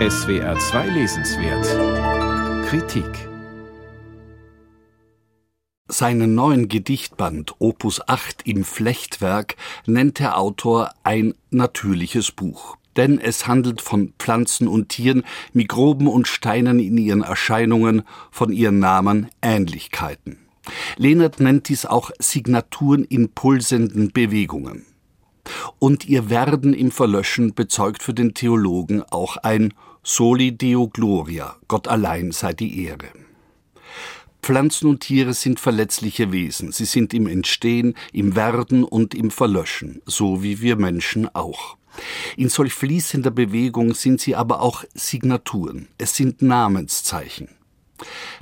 SWR 2 Lesenswert Kritik Seinen neuen Gedichtband Opus 8 im Flechtwerk nennt der Autor ein natürliches Buch. Denn es handelt von Pflanzen und Tieren, Mikroben und Steinen in ihren Erscheinungen, von ihren Namen, Ähnlichkeiten. Lehnert nennt dies auch Signaturen in pulsenden Bewegungen. Und ihr Werden im Verlöschen bezeugt für den Theologen auch ein Soli Deo Gloria, Gott allein sei die Ehre. Pflanzen und Tiere sind verletzliche Wesen. Sie sind im Entstehen, im Werden und im Verlöschen, so wie wir Menschen auch. In solch fließender Bewegung sind sie aber auch Signaturen. Es sind Namenszeichen.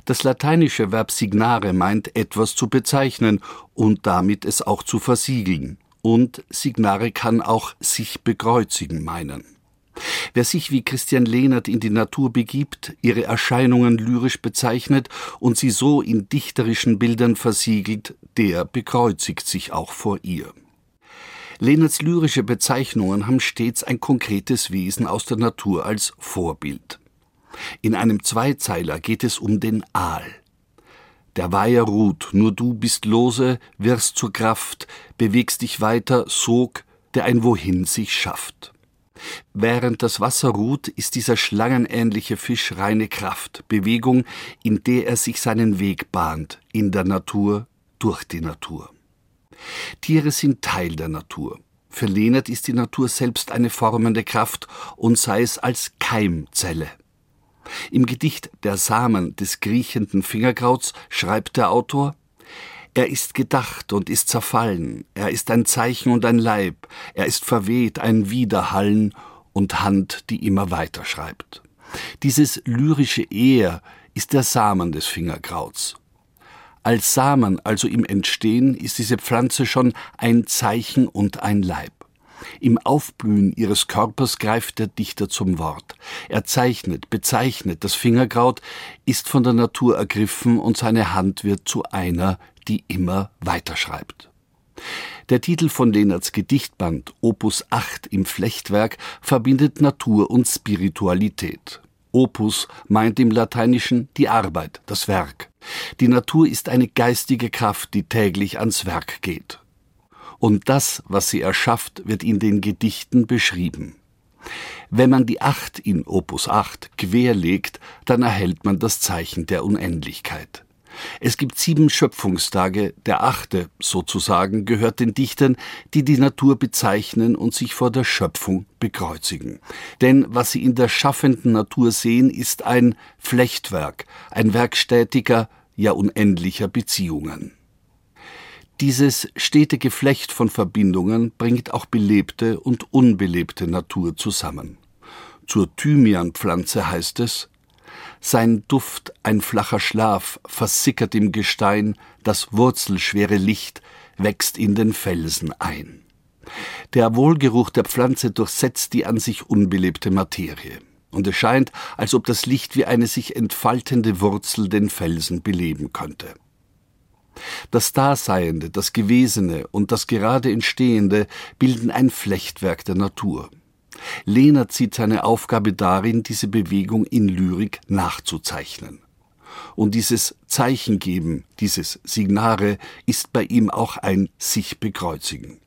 Das lateinische Verb signare meint etwas zu bezeichnen und damit es auch zu versiegeln. Und signare kann auch sich bekreuzigen meinen. Wer sich wie Christian Lehnert in die Natur begibt, ihre Erscheinungen lyrisch bezeichnet und sie so in dichterischen Bildern versiegelt, der bekreuzigt sich auch vor ihr. Lehnerts lyrische Bezeichnungen haben stets ein konkretes Wesen aus der Natur als Vorbild. In einem Zweizeiler geht es um den Aal. Der Weiher ruht, nur du bist lose, wirst zur Kraft, bewegst dich weiter, Sog, der ein Wohin sich schafft. Während das Wasser ruht, ist dieser schlangenähnliche Fisch reine Kraft, Bewegung, in der er sich seinen Weg bahnt, in der Natur, durch die Natur. Tiere sind Teil der Natur. Für Lehnert ist die Natur selbst eine formende Kraft und sei es als Keimzelle. Im Gedicht Der Samen des kriechenden Fingerkrauts schreibt der Autor er ist gedacht und ist zerfallen, er ist ein Zeichen und ein Leib, er ist verweht, ein Widerhallen und Hand, die immer weiter schreibt. Dieses lyrische Er ist der Samen des Fingerkrauts. Als Samen, also im Entstehen, ist diese Pflanze schon ein Zeichen und ein Leib. Im Aufblühen ihres Körpers greift der Dichter zum Wort. Er zeichnet, bezeichnet, das Fingerkraut ist von der Natur ergriffen und seine Hand wird zu einer, die immer weiterschreibt. Der Titel von Lehnerts Gedichtband Opus 8 im Flechtwerk verbindet Natur und Spiritualität. Opus meint im Lateinischen die Arbeit, das Werk. Die Natur ist eine geistige Kraft, die täglich ans Werk geht. Und das, was sie erschafft, wird in den Gedichten beschrieben. Wenn man die Acht in Opus 8 querlegt, dann erhält man das Zeichen der Unendlichkeit. Es gibt sieben Schöpfungstage, der achte sozusagen gehört den Dichtern, die die Natur bezeichnen und sich vor der Schöpfung bekreuzigen. Denn was sie in der schaffenden Natur sehen, ist ein Flechtwerk, ein Werk stetiger, ja unendlicher Beziehungen. Dieses stete Geflecht von Verbindungen bringt auch belebte und unbelebte Natur zusammen. Zur Thymianpflanze heißt es, sein Duft ein flacher Schlaf versickert im Gestein, das wurzelschwere Licht wächst in den Felsen ein. Der Wohlgeruch der Pflanze durchsetzt die an sich unbelebte Materie, und es scheint, als ob das Licht wie eine sich entfaltende Wurzel den Felsen beleben könnte. Das Daseiende, das Gewesene und das gerade Entstehende bilden ein Flechtwerk der Natur. Lehner zieht seine Aufgabe darin, diese Bewegung in Lyrik nachzuzeichnen. Und dieses Zeichengeben, dieses Signare, ist bei ihm auch ein sich bekreuzigen.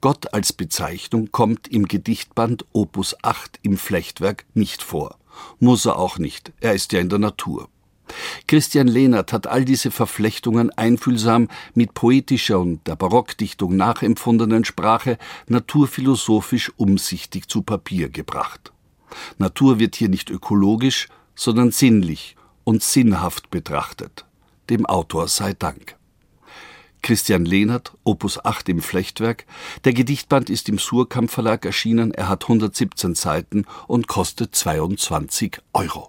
Gott als Bezeichnung kommt im Gedichtband Opus 8 im Flechtwerk nicht vor. Muss er auch nicht, er ist ja in der Natur. Christian Lehnert hat all diese Verflechtungen einfühlsam mit poetischer und der Barockdichtung nachempfundenen Sprache naturphilosophisch umsichtig zu Papier gebracht. Natur wird hier nicht ökologisch, sondern sinnlich und sinnhaft betrachtet. Dem Autor sei Dank. Christian Lehnert, Opus 8 im Flechtwerk. Der Gedichtband ist im Surkamp Verlag erschienen. Er hat 117 Seiten und kostet 22 Euro.